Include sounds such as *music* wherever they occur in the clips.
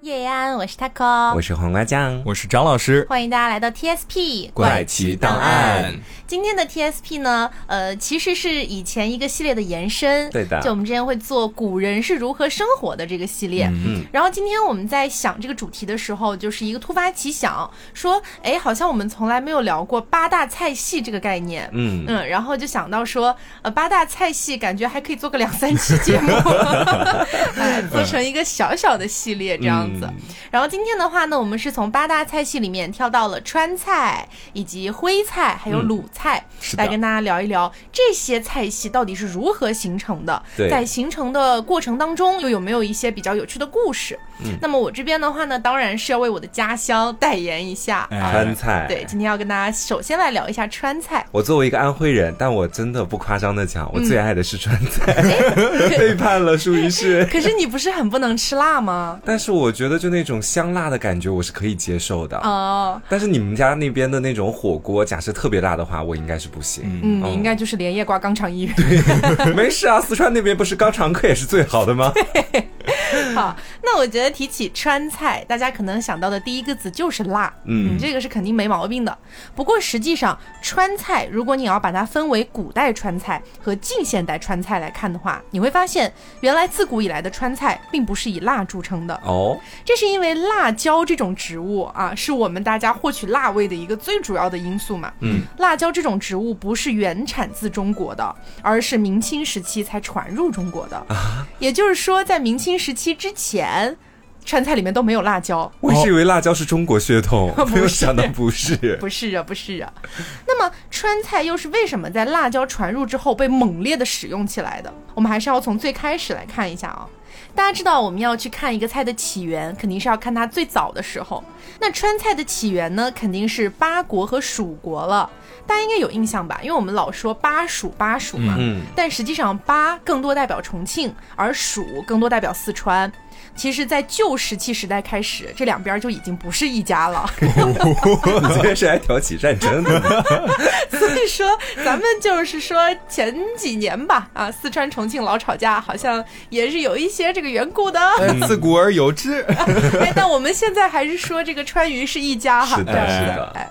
叶安，我是 taco，我是黄瓜酱，我是张老师，欢迎大家来到 TSP 怪奇档案。今天的 TSP 呢，呃，其实是以前一个系列的延伸，对的。就我们之前会做古人是如何生活的这个系列，嗯。然后今天我们在想这个主题的时候，就是一个突发奇想，说，哎，好像我们从来没有聊过八大菜系这个概念，嗯嗯。然后就想到说，呃，八大菜系感觉还可以做个两三期节目，*laughs* 哎，做成一个小小的系列这样。然后今天的话呢，我们是从八大菜系里面跳到了川菜，以及徽菜，还有鲁菜，来跟大家聊一聊这些菜系到底是如何形成的，在形成的过程当中又有没有一些比较有趣的故事。那么我这边的话呢，当然是要为我的家乡代言一下川菜。对，今天要跟大家首先来聊一下川菜。我作为一个安徽人，但我真的不夸张的讲，我最爱的是川菜。*laughs* 背叛了，属于是。可是你不是很不能吃辣吗？但是我觉得就那种香辣的感觉，我是可以接受的。哦。但是你们家那边的那种火锅，假设特别辣的话，我应该是不行。嗯，你应该就是连夜挂肛肠医院。对，没事啊，四川那边不是肛肠科也是最好的吗？*laughs* 好，那我觉得提起川菜，大家可能想到的第一个字就是辣，嗯，这个是肯定没毛病的。不过实际上，川菜如果你要把它分为古代川菜和近现代川菜来看的话，你会发现，原来自古以来的川菜并不是以辣著称的哦。这是因为辣椒这种植物啊，是我们大家获取辣味的一个最主要的因素嘛。嗯，辣椒这种植物不是原产自中国的，而是明清时期才传入中国的。啊，也就是说，在明清时期之前，川菜里面都没有辣椒。我一直以为辣椒是中国血统，*laughs* 没有想到不是。*laughs* 不是啊，不是啊。那么川菜又是为什么在辣椒传入之后被猛烈的使用起来的？我们还是要从最开始来看一下啊。大家知道，我们要去看一个菜的起源，肯定是要看它最早的时候。那川菜的起源呢，肯定是八国和蜀国了。大家应该有印象吧？因为我们老说巴蜀巴蜀嘛，嗯，但实际上巴更多代表重庆，而蜀更多代表四川。其实，在旧石器时代开始，这两边就已经不是一家了。你今天是来挑起战争的？*laughs* 所以说，咱们就是说前几年吧，啊，四川重庆老吵架，好像也是有一些这个缘故的。*laughs* 自古而有之。哎，但我们现在还是说这个川渝是一家哈。是的，是的。哎。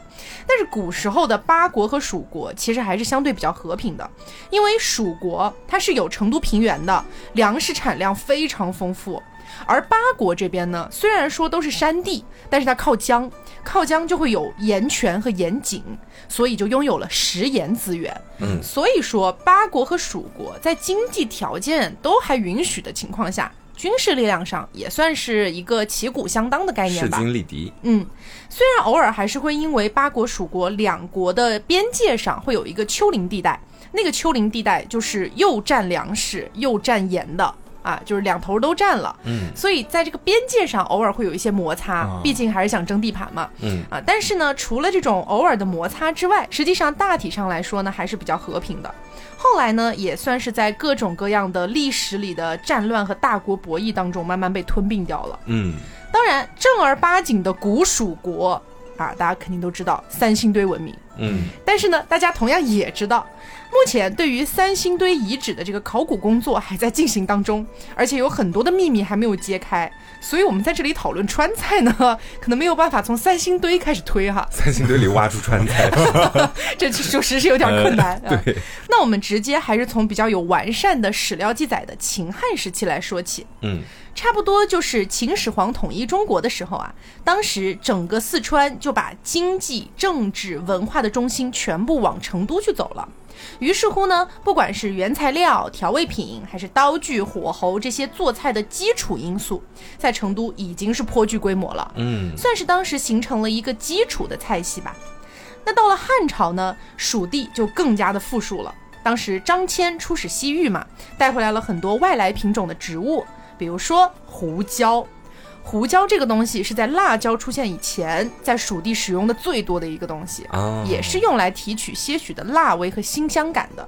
但是古时候的八国和蜀国其实还是相对比较和平的，因为蜀国它是有成都平原的，粮食产量非常丰富，而八国这边呢，虽然说都是山地，但是它靠江，靠江就会有盐泉和盐井，所以就拥有了食盐资源。嗯，所以说八国和蜀国在经济条件都还允许的情况下。军事力量上也算是一个旗鼓相当的概念吧。势均力敌。嗯，虽然偶尔还是会因为八国、蜀国两国的边界上会有一个丘陵地带，那个丘陵地带就是又占粮食又占盐的。啊，就是两头都占了，嗯，所以在这个边界上偶尔会有一些摩擦，毕竟还是想争地盘嘛，嗯啊，但是呢，除了这种偶尔的摩擦之外，实际上大体上来说呢，还是比较和平的。后来呢，也算是在各种各样的历史里的战乱和大国博弈当中，慢慢被吞并掉了。嗯，当然正儿八经的古蜀国啊，大家肯定都知道三星堆文明，嗯，但是呢，大家同样也知道。目前对于三星堆遗址的这个考古工作还在进行当中，而且有很多的秘密还没有揭开，所以我们在这里讨论川菜呢，*laughs* 可能没有办法从三星堆开始推哈。*laughs* 三星堆里挖出川菜，*laughs* 这属实是有点困难。对，那我们直接还是从比较有完善的史料记载的秦汉时期来说起。嗯，差不多就是秦始皇统一中国的时候啊，当时整个四川就把经济、政治、文化的中心全部往成都去走了。于是乎呢，不管是原材料、调味品，还是刀具、火候这些做菜的基础因素，在成都已经是颇具规模了。嗯，算是当时形成了一个基础的菜系吧。那到了汉朝呢，蜀地就更加的富庶了。当时张骞出使西域嘛，带回来了很多外来品种的植物，比如说胡椒。胡椒这个东西是在辣椒出现以前，在蜀地使用的最多的一个东西，也是用来提取些许的辣味和辛香感的。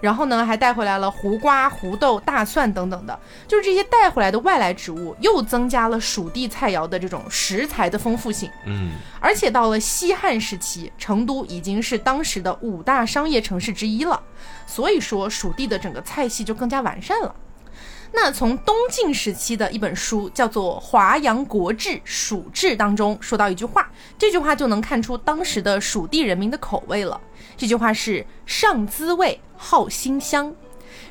然后呢，还带回来了胡瓜、胡豆、大蒜等等的，就是这些带回来的外来植物，又增加了蜀地菜肴的这种食材的丰富性。嗯，而且到了西汉时期，成都已经是当时的五大商业城市之一了，所以说蜀地的整个菜系就更加完善了。那从东晋时期的一本书叫做《华阳国志·蜀志》当中说到一句话，这句话就能看出当时的蜀地人民的口味了。这句话是“上滋味，好辛香”。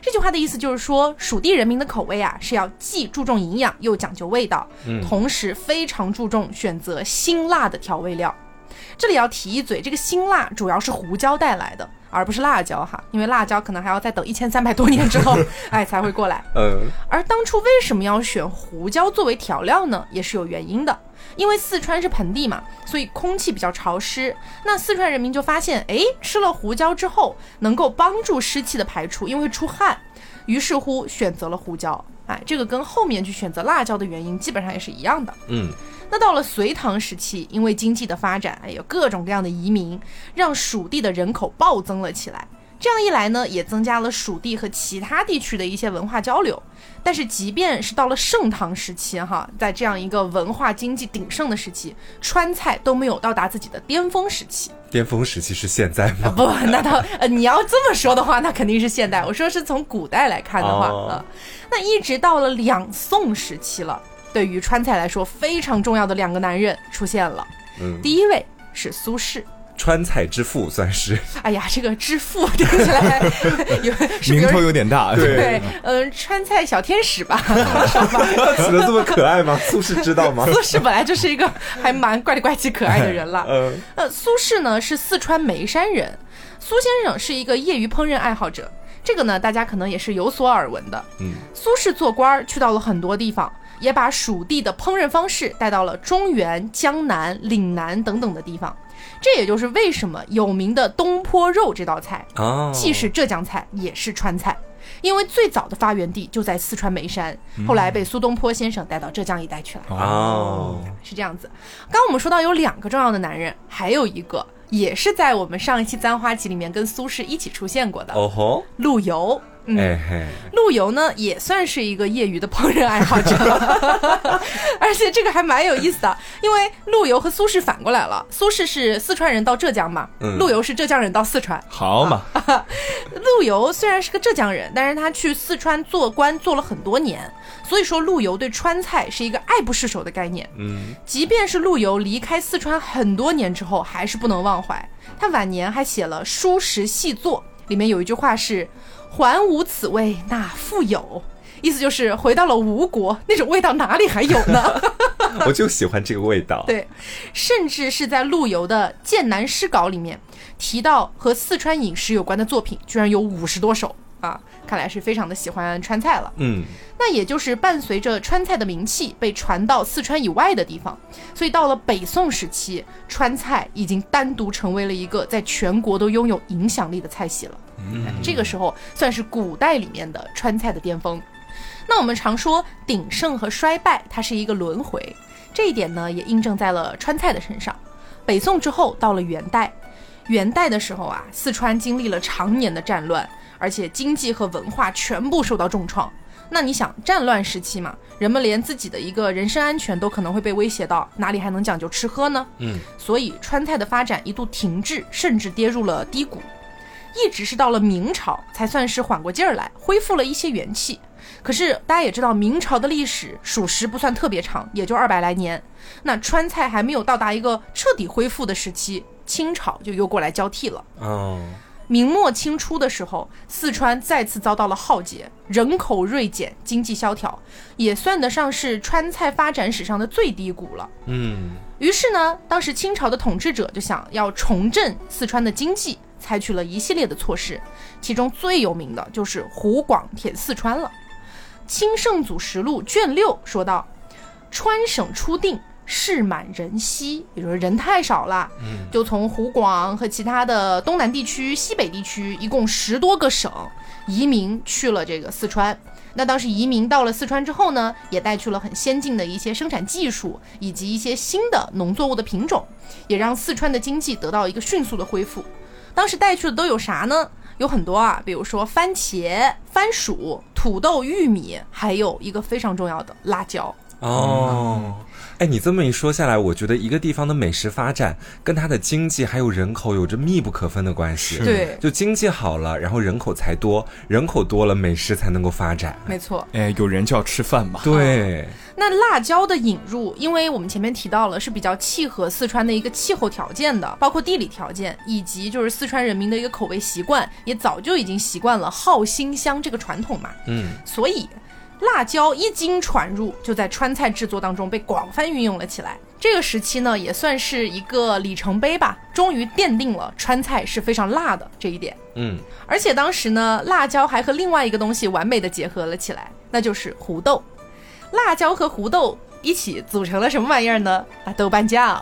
这句话的意思就是说，蜀地人民的口味啊是要既注重营养又讲究味道，同时非常注重选择辛辣的调味料。这里要提一嘴，这个辛辣主要是胡椒带来的，而不是辣椒哈，因为辣椒可能还要再等一千三百多年之后，*laughs* 哎才会过来。嗯。而当初为什么要选胡椒作为调料呢？也是有原因的，因为四川是盆地嘛，所以空气比较潮湿。那四川人民就发现，哎，吃了胡椒之后能够帮助湿气的排出，因为会出汗，于是乎选择了胡椒。哎，这个跟后面去选择辣椒的原因基本上也是一样的。嗯。那到了隋唐时期，因为经济的发展，哎有各种各样的移民，让蜀地的人口暴增了起来。这样一来呢，也增加了蜀地和其他地区的一些文化交流。但是，即便是到了盛唐时期，哈，在这样一个文化经济鼎盛的时期，川菜都没有到达自己的巅峰时期。巅峰时期是现在吗？*laughs* 不，那倒呃，你要这么说的话，那肯定是现代。我说是从古代来看的话，啊，那一直到了两宋时期了。对于川菜来说非常重要的两个男人出现了，嗯，第一位是苏轼，川菜之父算是。哎呀，这个之父 *laughs* 听起来 *laughs* 有名头有点大，对，嗯，川菜小天使吧，*laughs* 死的这么可爱吗？苏轼知道吗？苏轼本来就是一个还蛮怪里怪气可爱的人了。嗯，呃，苏轼呢是四川眉山人，苏先生是一个业余烹饪爱好者，这个呢大家可能也是有所耳闻的。嗯，苏轼做官去到了很多地方。也把蜀地的烹饪方式带到了中原、江南、岭南等等的地方，这也就是为什么有名的东坡肉这道菜啊，既是浙江菜，也是川菜，因为最早的发源地就在四川眉山，后来被苏东坡先生带到浙江一带去了。哦，是这样子。刚我们说到有两个重要的男人，还有一个也是在我们上一期《簪花集》里面跟苏轼一起出现过的。哦吼，陆游。嗯，陆游呢也算是一个业余的烹饪爱好者，*laughs* 而且这个还蛮有意思的，因为陆游和苏轼反过来了，苏轼是四川人到浙江嘛，陆游是浙江人到四川，好嘛。*laughs* 陆游虽然是个浙江人，但是他去四川做官做了很多年，所以说陆游对川菜是一个爱不释手的概念。嗯，即便是陆游离开四川很多年之后，还是不能忘怀。他晚年还写了《书食细作》，里面有一句话是。还无此味，那复有？意思就是回到了吴国，那种味道哪里还有呢？*laughs* 我就喜欢这个味道。对，甚至是在陆游的《剑南诗稿》里面提到和四川饮食有关的作品，居然有五十多首啊！看来是非常的喜欢川菜了。嗯，那也就是伴随着川菜的名气被传到四川以外的地方，所以到了北宋时期，川菜已经单独成为了一个在全国都拥有影响力的菜系了。嗯这个时候算是古代里面的川菜的巅峰。那我们常说鼎盛和衰败，它是一个轮回，这一点呢也印证在了川菜的身上。北宋之后到了元代，元代的时候啊，四川经历了常年的战乱，而且经济和文化全部受到重创。那你想，战乱时期嘛，人们连自己的一个人身安全都可能会被威胁到，哪里还能讲究吃喝呢？嗯，所以川菜的发展一度停滞，甚至跌入了低谷。一直是到了明朝才算是缓过劲儿来，恢复了一些元气。可是大家也知道，明朝的历史属实不算特别长，也就二百来年。那川菜还没有到达一个彻底恢复的时期，清朝就又过来交替了。哦，明末清初的时候，四川再次遭到了浩劫，人口锐减，经济萧条，也算得上是川菜发展史上的最低谷了。嗯，于是呢，当时清朝的统治者就想要重振四川的经济。采取了一系列的措施，其中最有名的就是湖广填四川了。《清圣祖实录》卷六说道：“川省初定，事满人稀，也就是人太少了，就从湖广和其他的东南地区、西北地区，一共十多个省移民去了这个四川。那当时移民到了四川之后呢，也带去了很先进的一些生产技术，以及一些新的农作物的品种，也让四川的经济得到一个迅速的恢复。”当时带去的都有啥呢？有很多啊，比如说番茄、番薯、土豆、玉米，还有一个非常重要的辣椒。哦，哎，你这么一说下来，我觉得一个地方的美食发展跟它的经济还有人口有着密不可分的关系。对，就经济好了，然后人口才多，人口多了，美食才能够发展。没错。哎，有人就要吃饭嘛。对。那辣椒的引入，因为我们前面提到了是比较契合四川的一个气候条件的，包括地理条件，以及就是四川人民的一个口味习惯，也早就已经习惯了好辛香这个传统嘛。嗯。所以。辣椒一经传入，就在川菜制作当中被广泛运用了起来。这个时期呢，也算是一个里程碑吧，终于奠定了川菜是非常辣的这一点。嗯，而且当时呢，辣椒还和另外一个东西完美的结合了起来，那就是胡豆。辣椒和胡豆。一起组成了什么玩意儿呢？啊，豆瓣酱。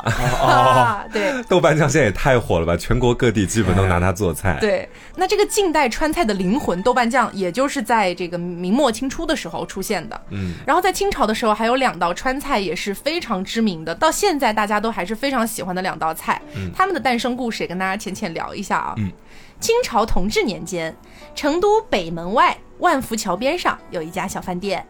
对，豆瓣酱现在也太火了吧！全国各地基本都拿它做菜。对，那这个近代川菜的灵魂豆瓣酱，也就是在这个明末清初的时候出现的。嗯，然后在清朝的时候，还有两道川菜也是非常知名的，到现在大家都还是非常喜欢的两道菜。嗯，他们的诞生故事也跟大家浅浅聊一下啊。嗯，清朝同治年间，成都北门外万福桥边上有一家小饭店。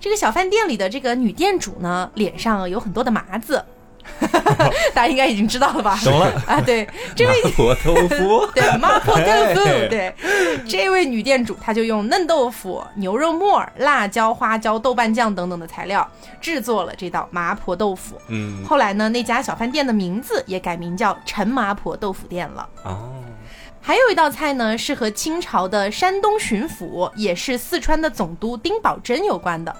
这个小饭店里的这个女店主呢，脸上有很多的麻子，*laughs* 大家应该已经知道了吧？懂了啊，对，*laughs* 这位麻婆豆腐，对，麻婆豆腐，对，这位女店主她就用嫩豆腐、牛肉末、辣椒、花椒、豆瓣酱等等的材料制作了这道麻婆豆腐。嗯，后来呢，那家小饭店的名字也改名叫陈麻婆豆腐店了。哦。还有一道菜呢，是和清朝的山东巡抚，也是四川的总督丁宝桢有关的。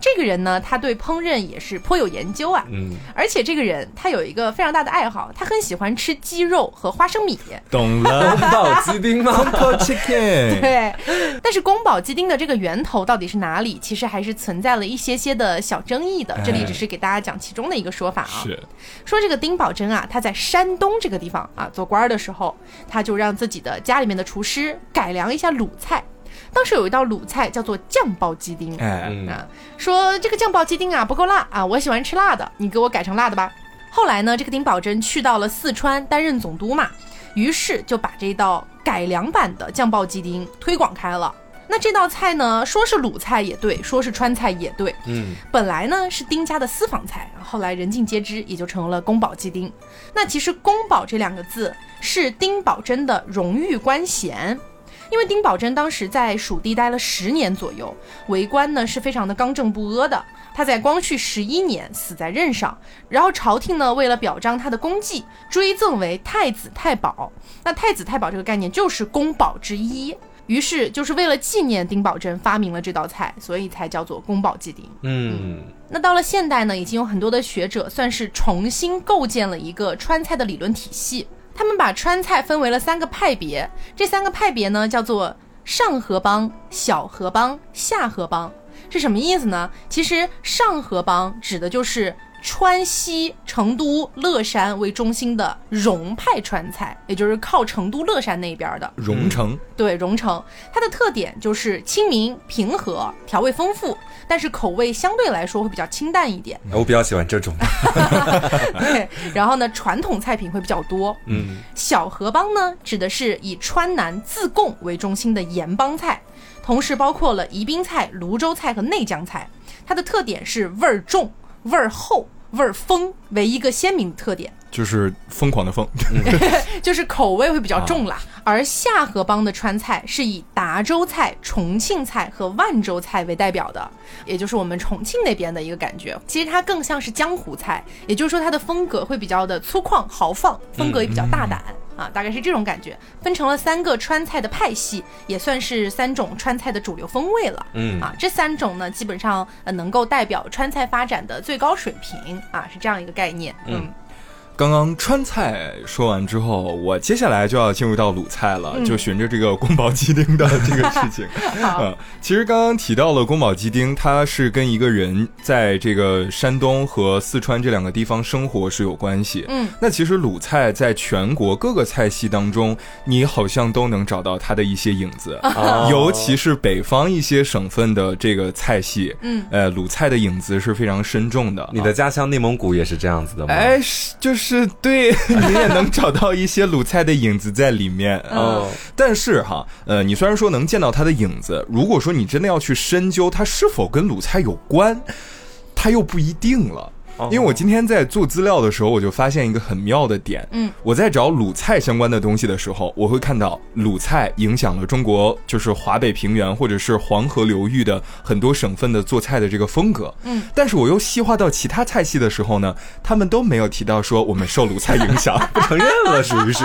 这个人呢，他对烹饪也是颇有研究啊。嗯，而且这个人他有一个非常大的爱好，他很喜欢吃鸡肉和花生米。懂了，*laughs* 宫保鸡丁吗？宫保 chicken。*laughs* 对，但是宫保鸡丁的这个源头到底是哪里，其实还是存在了一些些的小争议的。这里只是给大家讲其中的一个说法啊。是，说这个丁宝桢啊，他在山东这个地方啊做官的时候，他就让自己的家里面的厨师改良一下鲁菜。当时有一道鲁菜叫做酱爆鸡丁，哎啊，说这个酱爆鸡丁啊不够辣啊，我喜欢吃辣的，你给我改成辣的吧。后来呢，这个丁宝桢去到了四川担任总督嘛，于是就把这道改良版的酱爆鸡丁推广开了。那这道菜呢，说是鲁菜也对，说是川菜也对，嗯，本来呢是丁家的私房菜，后来人尽皆知，也就成了宫保鸡丁。那其实宫保这两个字是丁宝桢的荣誉官衔。因为丁宝桢当时在蜀地待了十年左右，为官呢是非常的刚正不阿的。他在光绪十一年死在任上，然后朝廷呢为了表彰他的功绩，追赠为太子太保。那太子太保这个概念就是宫保之一，于是就是为了纪念丁宝桢发明了这道菜，所以才叫做宫保鸡丁。嗯，那到了现代呢，已经有很多的学者算是重新构建了一个川菜的理论体系。他们把川菜分为了三个派别，这三个派别呢叫做上河帮、小河帮、下河帮，是什么意思呢？其实上河帮指的就是川西成都乐山为中心的蓉派川菜，也就是靠成都乐山那边的蓉城。对，蓉城，它的特点就是亲民平和，调味丰富。但是口味相对来说会比较清淡一点，我比较喜欢这种。*laughs* 对，然后呢，传统菜品会比较多。嗯，小河帮呢，指的是以川南自贡为中心的盐帮菜，同时包括了宜宾菜、泸州菜和内江菜。它的特点是味儿重、味儿厚、味儿丰为一个鲜明特点。就是疯狂的疯，*laughs* 就是口味会比较重啦。而下河帮的川菜是以达州菜、重庆菜和万州菜为代表的，也就是我们重庆那边的一个感觉。其实它更像是江湖菜，也就是说它的风格会比较的粗犷豪放，风格也比较大胆啊，大概是这种感觉。分成了三个川菜的派系，也算是三种川菜的主流风味了。嗯啊，这三种呢，基本上呃能够代表川菜发展的最高水平啊，是这样一个概念。嗯。刚刚川菜说完之后，我接下来就要进入到鲁菜了，就循着这个宫保鸡丁的这个事情。*laughs* *laughs* 嗯，其实刚刚提到了宫保鸡丁，它是跟一个人在这个山东和四川这两个地方生活是有关系。嗯，那其实鲁菜在全国各个菜系当中，你好像都能找到它的一些影子，*laughs* 尤其是北方一些省份的这个菜系，嗯，呃，鲁菜的影子是非常深重的。你的家乡内蒙古也是这样子的吗？哎，就是。是对，*laughs* 你也能找到一些鲁菜的影子在里面啊。但是哈，呃，你虽然说能见到它的影子，如果说你真的要去深究它是否跟鲁菜有关，它又不一定了。因为我今天在做资料的时候，我就发现一个很妙的点。嗯，我在找鲁菜相关的东西的时候，我会看到鲁菜影响了中国，就是华北平原或者是黄河流域的很多省份的做菜的这个风格。嗯，但是我又细化到其他菜系的时候呢，他们都没有提到说我们受鲁菜影响，不承认了，是不是？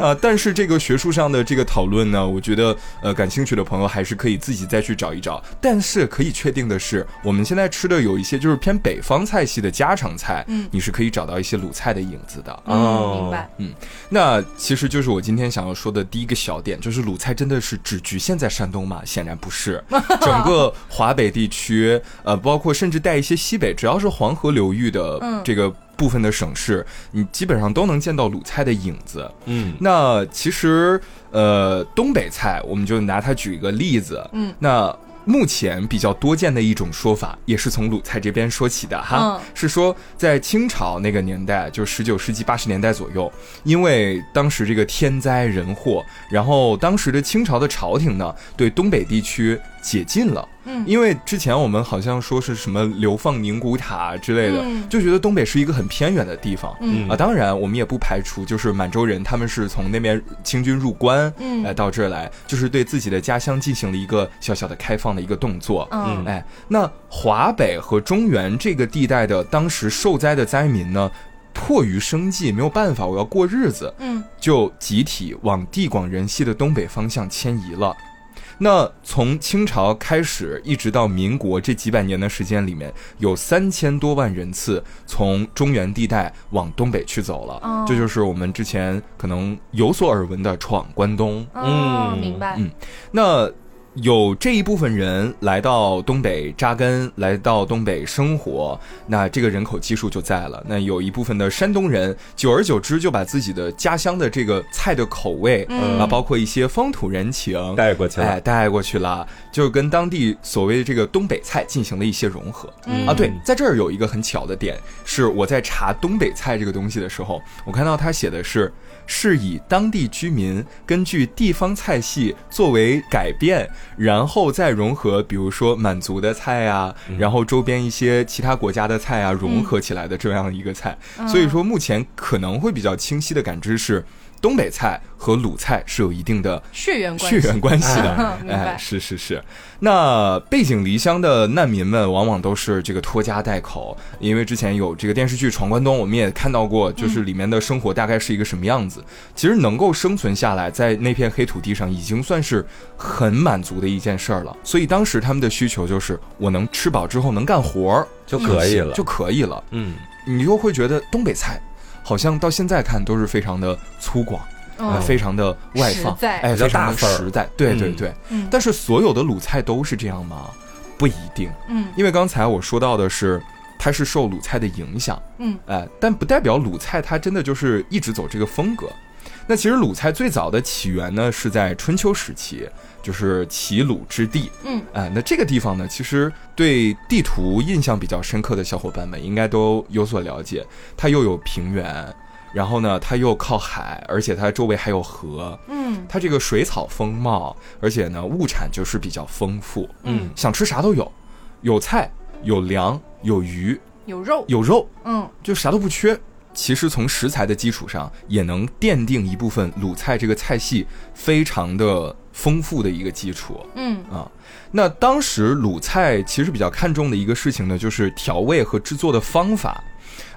啊，*laughs* 但是这个学术上的这个讨论呢，我觉得呃，感兴趣的朋友还是可以自己再去找一找。但是可以确定的是，我们现在吃的有一些就是偏北方菜系的家常菜，嗯，你是可以找到一些鲁菜的影子的。哦，明白。嗯，那其实就是我今天想要说的第一个小点，就是鲁菜真的是只局限在山东吗？显然不是，*laughs* 整个华北地区，呃，包括甚至带一些西北，只要是黄河流域的这个。部分的省市，你基本上都能见到鲁菜的影子。嗯，那其实，呃，东北菜，我们就拿它举一个例子。嗯，那。目前比较多见的一种说法，也是从鲁菜这边说起的哈，是说在清朝那个年代，就十九世纪八十年代左右，因为当时这个天灾人祸，然后当时的清朝的朝廷呢，对东北地区解禁了。嗯，因为之前我们好像说是什么流放宁古塔之类的，就觉得东北是一个很偏远的地方。嗯啊，当然我们也不排除就是满洲人他们是从那边清军入关，嗯，来到这儿来，就是对自己的家乡进行了一个小小的开放的一个动作。嗯，哎，那华北和中原这个地带的当时受灾的灾民呢，迫于生计没有办法，我要过日子，嗯，就集体往地广人稀的东北方向迁移了。那从清朝开始，一直到民国这几百年的时间里面，有三千多万人次从中原地带往东北去走了。这就是我们之前可能有所耳闻的闯关东。嗯，明白。嗯，那。有这一部分人来到东北扎根，来到东北生活，那这个人口基数就在了。那有一部分的山东人，久而久之就把自己的家乡的这个菜的口味啊，包括一些风土人情带过去了，哎，带过去了，就跟当地所谓的这个东北菜进行了一些融合。啊，对，在这儿有一个很巧的点，是我在查东北菜这个东西的时候，我看到他写的是。是以当地居民根据地方菜系作为改变，然后再融合，比如说满族的菜啊，然后周边一些其他国家的菜啊，融合起来的这样一个菜。所以说，目前可能会比较清晰的感知是。东北菜和鲁菜是有一定的血缘血缘关系的，*laughs* 哎，是是是。那背井离乡的难民们，往往都是这个拖家带口，因为之前有这个电视剧《闯关东》，我们也看到过，就是里面的生活大概是一个什么样子。其实能够生存下来，在那片黑土地上，已经算是很满足的一件事儿了。所以当时他们的需求就是，我能吃饱之后能干活儿就可以了，就可以了。嗯，你就会觉得东北菜。好像到现在看都是非常的粗犷，呃，非常的外放，哎，非常的实在，对对对。但是所有的鲁菜都是这样吗？不一定。嗯，因为刚才我说到的是，它是受鲁菜的影响。嗯，哎，但不代表鲁菜它真的就是一直走这个风格。那其实鲁菜最早的起源呢，是在春秋时期。就是齐鲁之地，嗯，哎，那这个地方呢，其实对地图印象比较深刻的小伙伴们应该都有所了解。它又有平原，然后呢，它又靠海，而且它周围还有河，嗯，它这个水草丰茂，而且呢，物产就是比较丰富，嗯，想吃啥都有，有菜，有粮，有鱼，有肉，有肉，嗯，就啥都不缺。其实从食材的基础上，也能奠定一部分鲁菜这个菜系非常的丰富的一个基础。嗯啊，那当时鲁菜其实比较看重的一个事情呢，就是调味和制作的方法。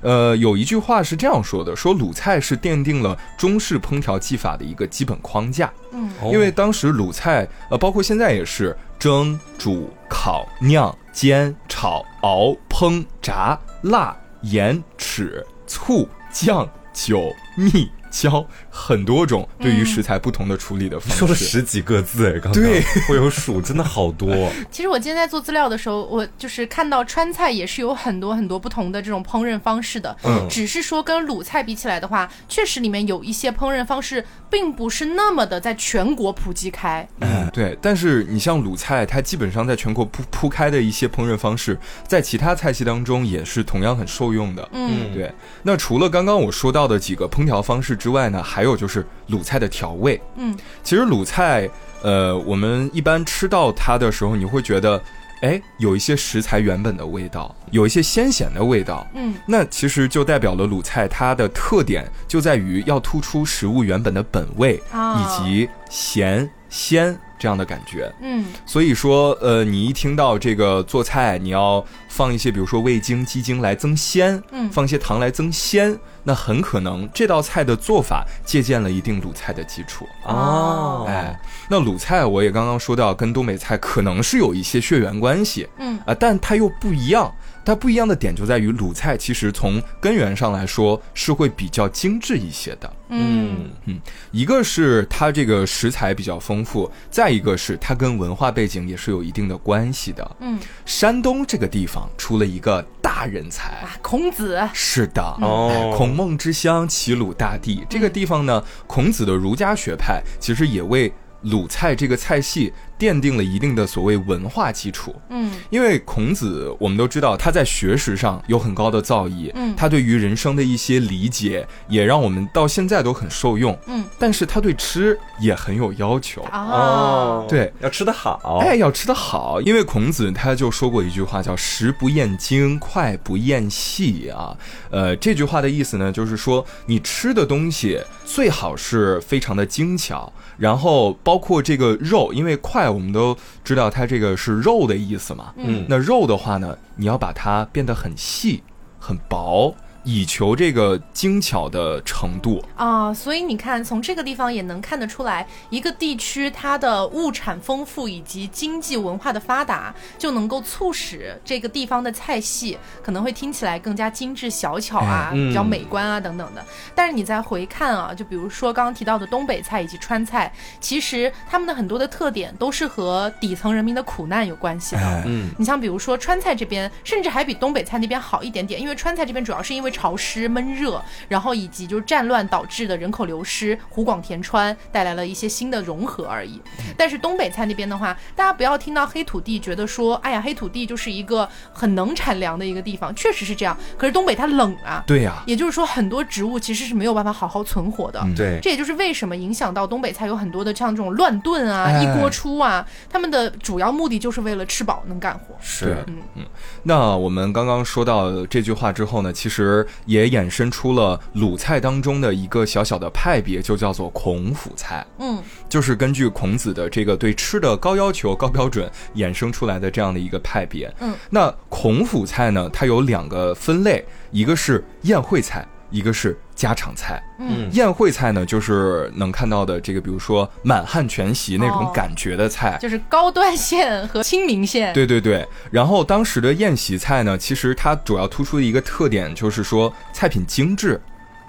呃，有一句话是这样说的：说鲁菜是奠定了中式烹调技法的一个基本框架。嗯，因为当时鲁菜，呃，包括现在也是蒸、煮、烤、酿、煎、炒、熬、烹、炸、辣、盐、豉。醋、酱、酒、蜜。教很多种对于食材不同的处理的方式，说了十几个字哎，刚对，会有数，真的好多。*laughs* 其实我今天在做资料的时候，我就是看到川菜也是有很多很多不同的这种烹饪方式的，嗯，只是说跟鲁菜比起来的话，确实里面有一些烹饪方式并不是那么的在全国普及开。嗯，对。但是你像鲁菜，它基本上在全国铺铺开的一些烹饪方式，在其他菜系当中也是同样很受用的。嗯，对。那除了刚刚我说到的几个烹调方式。之外呢，还有就是鲁菜的调味。嗯，其实鲁菜，呃，我们一般吃到它的时候，你会觉得，哎，有一些食材原本的味道，有一些鲜咸的味道，嗯，那其实就代表了鲁菜它的特点就在于要突出食物原本的本味，以及咸鲜。这样的感觉，嗯，所以说，呃，你一听到这个做菜，你要放一些，比如说味精、鸡精来增鲜，嗯，放一些糖来增鲜，那很可能这道菜的做法借鉴了一定鲁菜的基础。哦。哎，那鲁菜我也刚刚说到，跟东北菜可能是有一些血缘关系，嗯。啊，但它又不一样。它不一样的点就在于鲁菜，其实从根源上来说是会比较精致一些的。嗯嗯，一个是它这个食材比较丰富，再一个是它跟文化背景也是有一定的关系的。嗯，山东这个地方出了一个大人才，孔子。是的，哦，孔孟之乡，齐鲁大地。这个地方呢，孔子的儒家学派其实也为鲁菜这个菜系。奠定了一定的所谓文化基础，嗯，因为孔子我们都知道他在学识上有很高的造诣，嗯，他对于人生的一些理解也让我们到现在都很受用，嗯，但是他对吃也很有要求，哦，对，要吃得好，哎，要吃得好，因为孔子他就说过一句话叫“食不厌精，脍不厌细”啊，呃，这句话的意思呢，就是说你吃的东西最好是非常的精巧，然后包括这个肉，因为脍。我们都知道它这个是肉的意思嘛，嗯，那肉的话呢，你要把它变得很细、很薄。以求这个精巧的程度啊，所以你看，从这个地方也能看得出来，一个地区它的物产丰富以及经济文化的发达，就能够促使这个地方的菜系可能会听起来更加精致小巧啊，比较美观啊等等的。但是你再回看啊，就比如说刚刚提到的东北菜以及川菜，其实他们的很多的特点都是和底层人民的苦难有关系的。嗯，你像比如说川菜这边，甚至还比东北菜那边好一点点，因为川菜这边主要是因为潮湿闷热，然后以及就是战乱导致的人口流失，湖广填川带来了一些新的融合而已。但是东北菜那边的话，大家不要听到黑土地觉得说，哎呀，黑土地就是一个很能产粮的一个地方，确实是这样。可是东北它冷啊，对呀，也就是说很多植物其实是没有办法好好存活的。对，这也就是为什么影响到东北菜有很多的像这种乱炖啊、一锅出啊，他们的主要目的就是为了吃饱能干活。是，嗯嗯。那我们刚刚说到这句话之后呢，其实。也衍生出了鲁菜当中的一个小小的派别，就叫做孔府菜。嗯，就是根据孔子的这个对吃的高要求、高标准衍生出来的这样的一个派别。嗯，那孔府菜呢，它有两个分类，一个是宴会菜。一个是家常菜，嗯，宴会菜呢，就是能看到的这个，比如说满汉全席那种感觉的菜，就是高端线和亲民线。对对对。然后当时的宴席菜呢，其实它主要突出的一个特点就是说菜品精致，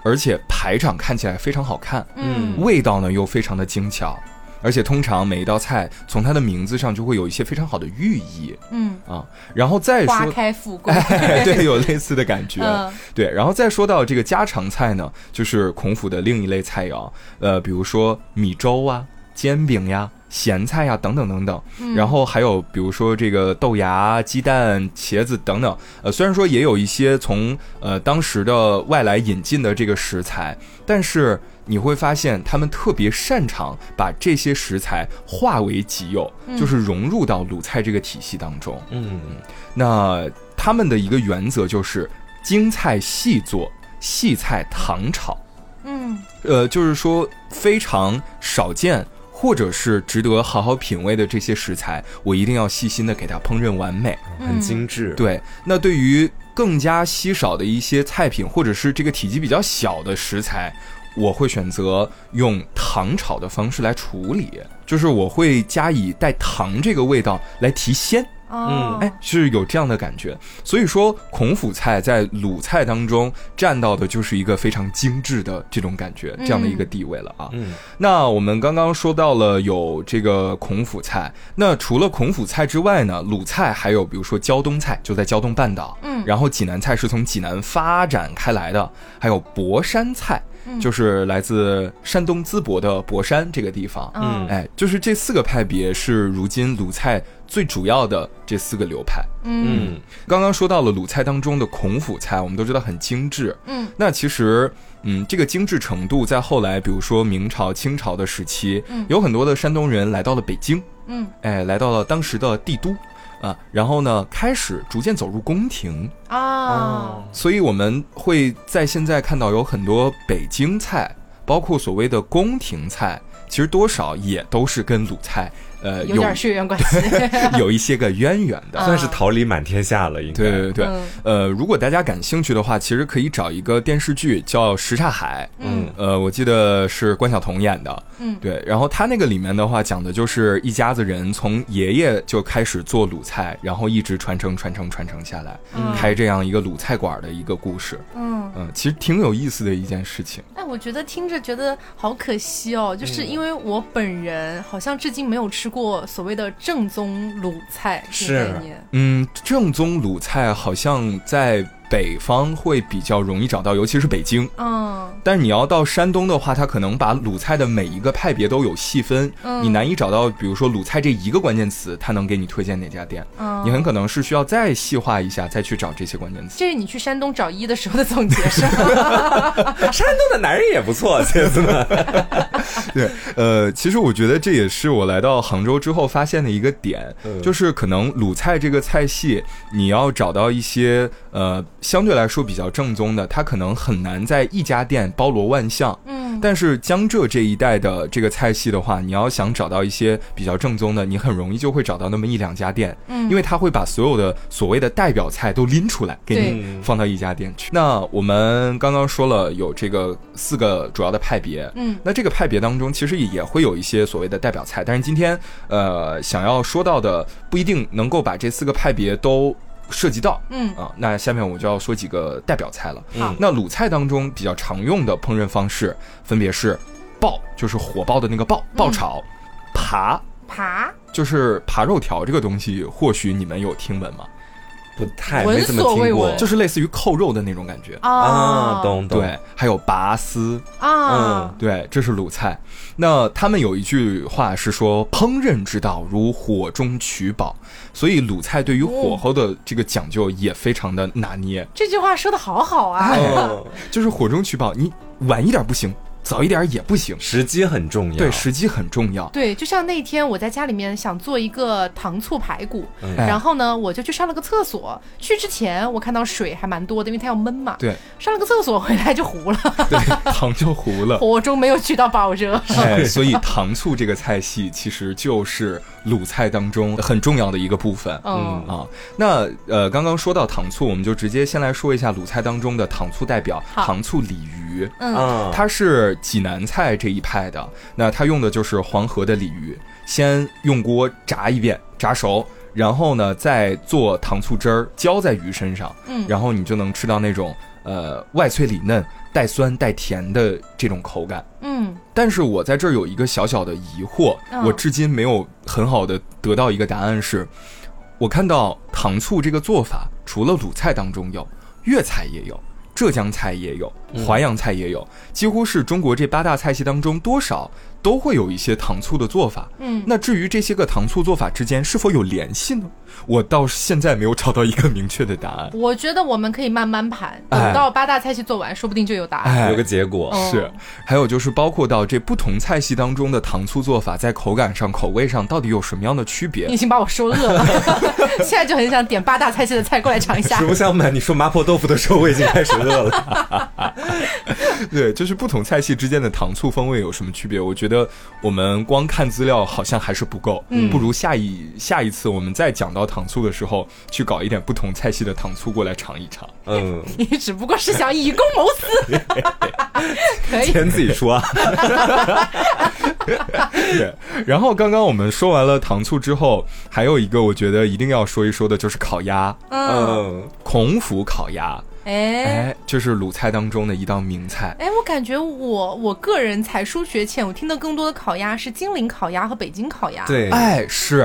而且排场看起来非常好看，嗯，味道呢又非常的精巧。而且通常每一道菜从它的名字上就会有一些非常好的寓意，嗯。啊，然后再说花开富贵，*laughs* 对，有类似的感觉，对，然后再说到这个家常菜呢，就是孔府的另一类菜肴，呃，比如说米粥啊、煎饼呀。咸菜呀，等等等等，然后还有比如说这个豆芽、鸡蛋、茄子等等。呃，虽然说也有一些从呃当时的外来引进的这个食材，但是你会发现他们特别擅长把这些食材化为己有，就是融入到鲁菜这个体系当中。嗯，那他们的一个原则就是精菜细做，细菜糖炒。嗯，呃，就是说非常少见。或者是值得好好品味的这些食材，我一定要细心的给它烹饪完美，很精致。对，那对于更加稀少的一些菜品，或者是这个体积比较小的食材，我会选择用糖炒的方式来处理，就是我会加以带糖这个味道来提鲜。嗯，哎，是有这样的感觉，所以说孔府菜在鲁菜当中占到的就是一个非常精致的这种感觉，这样的一个地位了啊。嗯，那我们刚刚说到了有这个孔府菜，那除了孔府菜之外呢，鲁菜还有比如说胶东菜，就在胶东半岛。嗯，然后济南菜是从济南发展开来的，还有博山菜。就是来自山东淄博的博山这个地方，嗯，哎，就是这四个派别是如今鲁菜最主要的这四个流派，嗯，刚刚说到了鲁菜当中的孔府菜，我们都知道很精致，嗯，那其实，嗯，这个精致程度在后来，比如说明朝、清朝的时期，有很多的山东人来到了北京，嗯，哎，来到了当时的帝都。啊，然后呢，开始逐渐走入宫廷啊，所以我们会在现在看到有很多北京菜，包括所谓的宫廷菜，其实多少也都是跟鲁菜。呃，有点血缘关系，*laughs* 有一些个渊源的，算是桃李满天下了。应该对对对，呃，如果大家感兴趣的话，其实可以找一个电视剧叫《什刹海》，嗯，呃，我记得是关晓彤演的，嗯，对。然后他那个里面的话，讲的就是一家子人从爷爷就开始做卤菜，然后一直传承传承传承下来，开这样一个卤菜馆的一个故事。嗯嗯，其实挺有意思的一件事情。哎，我觉得听着觉得好可惜哦，就是因为我本人好像至今没有吃。过所谓的正宗鲁菜是，嗯，正宗鲁菜好像在。北方会比较容易找到，尤其是北京。嗯，但是你要到山东的话，它可能把鲁菜的每一个派别都有细分，嗯你难以找到，比如说鲁菜这一个关键词，它能给你推荐哪家店？嗯，你很可能是需要再细化一下，再去找这些关键词。这是你去山东找一的时候的总结是吗？*laughs* 山东的男人也不错，亲子们。*laughs* 对，呃，其实我觉得这也是我来到杭州之后发现的一个点，就是可能鲁菜这个菜系，你要找到一些呃。相对来说比较正宗的，它可能很难在一家店包罗万象。嗯，但是江浙这一带的这个菜系的话，你要想找到一些比较正宗的，你很容易就会找到那么一两家店。嗯，因为它会把所有的所谓的代表菜都拎出来给你放到一家店去。那我们刚刚说了有这个四个主要的派别。嗯，那这个派别当中其实也会有一些所谓的代表菜，但是今天呃想要说到的不一定能够把这四个派别都。涉及到，嗯。啊，那下面我就要说几个代表菜了。嗯，那鲁菜当中比较常用的烹饪方式分别是爆，就是火爆的那个爆，爆炒；扒，扒，就是扒肉条这个东西，或许你们有听闻吗？不太没怎么听过，就是类似于扣肉的那种感觉。啊，懂懂。对，还有拔丝。啊，嗯。对，这是鲁菜。那他们有一句话是说，烹饪之道如火中取宝，所以鲁菜对于火候的这个讲究也非常的拿捏。这句话说的好好啊，就是火中取宝，你晚一点不行。早一点也不行，时机很重要。对，时机很重要。对，就像那天我在家里面想做一个糖醋排骨，然后呢，我就去上了个厕所。去之前我看到水还蛮多的，因为它要焖嘛。对，上了个厕所回来就糊了。对，*laughs* 糖就糊了。火中没有取到保热。哎，*laughs* 所以糖醋这个菜系其实就是鲁菜当中很重要的一个部分。嗯啊，那呃，刚刚说到糖醋，我们就直接先来说一下鲁菜当中的糖醋代表——糖醋鲤鱼。嗯，它是。济南菜这一派的，那它用的就是黄河的鲤鱼，先用锅炸一遍，炸熟，然后呢再做糖醋汁儿浇在鱼身上，嗯，然后你就能吃到那种呃外脆里嫩、带酸带甜的这种口感，嗯。但是我在这儿有一个小小的疑惑，我至今没有很好的得到一个答案，是我看到糖醋这个做法，除了鲁菜当中有，粤菜也有。浙江菜也有，淮扬菜也有，几乎是中国这八大菜系当中多少。都会有一些糖醋的做法，嗯，那至于这些个糖醋做法之间是否有联系呢？我到现在没有找到一个明确的答案。*laughs* 我觉得我们可以慢慢盘，等到八大菜系做完，说不定就有答案，有个结果。是，还有就是包括到这不同菜系当中的糖醋做法，在口感上、口味上到底有什么样的区别？你已经把我说饿了，*laughs* 现在就很想点八大菜系的菜过来尝一下。实不相瞒，你说麻婆豆腐的时候，我已经开始饿了。*laughs* 对，就是不同菜系之间的糖醋风味有什么区别？我觉得我们光看资料好像还是不够，不如下一下一次我们再讲到糖醋的时候，去搞一点不同菜系的糖醋过来尝一尝。嗯，*laughs* 你只不过是想以公谋私，*laughs* 可以先自己说。啊 *laughs* 对，然后刚刚我们说完了糖醋之后，还有一个我觉得一定要说一说的就是烤鸭，嗯，孔府烤鸭。哎，就是鲁菜当中的一道名菜。哎，我感觉我我个人才疏学浅，我听的更多的烤鸭是金陵烤鸭和北京烤鸭。对，哎，是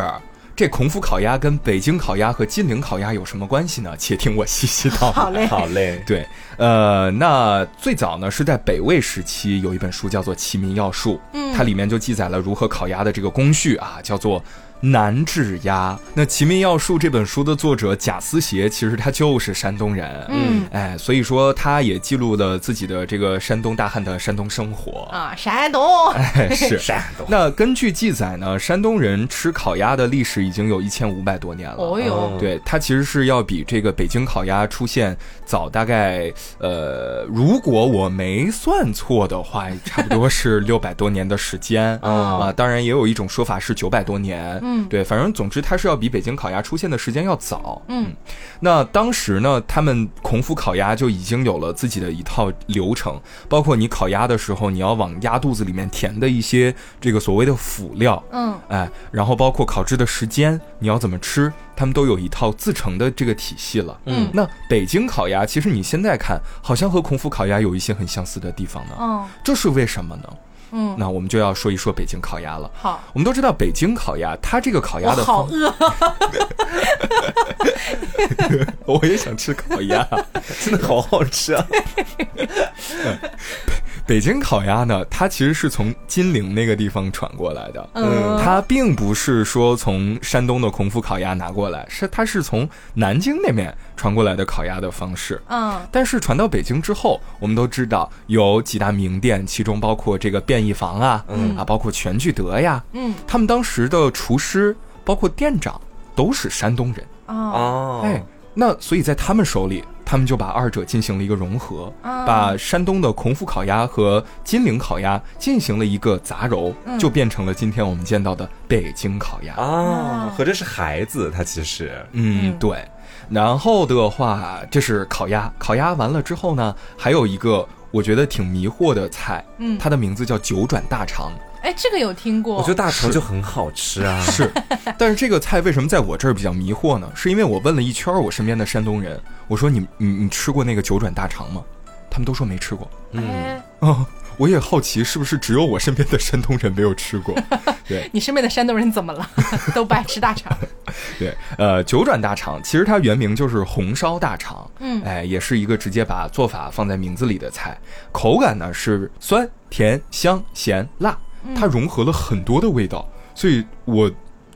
这孔府烤鸭跟北京烤鸭和金陵烤鸭有什么关系呢？且听我细细道。*laughs* 好嘞，好嘞。对，呃，那最早呢是在北魏时期有一本书叫做《齐民要术》，嗯，它里面就记载了如何烤鸭的这个工序啊，叫做南制鸭。那《齐民要术》这本书的作者贾思勰，其实他就是山东人，嗯，哎，所以说他也记录了自己的这个山东大汉的山东生活啊，山东，哎，是山东。那根据记载呢，山东人吃烤鸭的历史已经有一千五百多年了。哦哟，对，它其实是要比这个北京烤鸭出现早大概，呃，如果我没算错的话，差不多是六百多年的时间啊。当然，也有一种说法是九百多年。嗯，对，反正总之它是要比北京烤鸭出现的时间要早。嗯，那当时呢，他们孔府烤鸭就已经有了自己的一套流程，包括你烤鸭的时候，你要往鸭肚子里面填的一些这个所谓的辅料。嗯，哎，然后包括烤制的时间，你要怎么吃，他们都有一套自成的这个体系了。嗯，那北京烤鸭其实你现在看，好像和孔府烤鸭有一些很相似的地方呢。嗯，这是为什么呢？嗯，那我们就要说一说北京烤鸭了。好，我们都知道北京烤鸭，它这个烤鸭的好饿，*laughs* 我也想吃烤鸭，真的好好吃啊。*laughs* 北京烤鸭呢，它其实是从金陵那个地方传过来的，嗯，它并不是说从山东的孔府烤鸭拿过来，是它是从南京那边传过来的烤鸭的方式，嗯，但是传到北京之后，我们都知道有几大名店，其中包括这个便宜坊啊，嗯。啊，包括全聚德呀，嗯，他们当时的厨师包括店长都是山东人，哦，哎，那所以在他们手里。他们就把二者进行了一个融合，把山东的孔府烤鸭和金陵烤鸭进行了一个杂糅，就变成了今天我们见到的北京烤鸭。啊。合着是孩子，他其实，嗯，对。然后的话，这是烤鸭，烤鸭完了之后呢，还有一个我觉得挺迷惑的菜，嗯，它的名字叫九转大肠。哎，这个有听过。我觉得大肠就很好吃啊。*laughs* 是，但是这个菜为什么在我这儿比较迷惑呢？是因为我问了一圈我身边的山东人，我说你你你吃过那个九转大肠吗？他们都说没吃过。嗯。*laughs* 哦，我也好奇是不是只有我身边的山东人没有吃过。*laughs* 对。你身边的山东人怎么了？都不爱吃大肠。对，呃，九转大肠其实它原名就是红烧大肠。嗯。哎，也是一个直接把做法放在名字里的菜，口感呢是酸甜香咸辣。它融合了很多的味道，所以我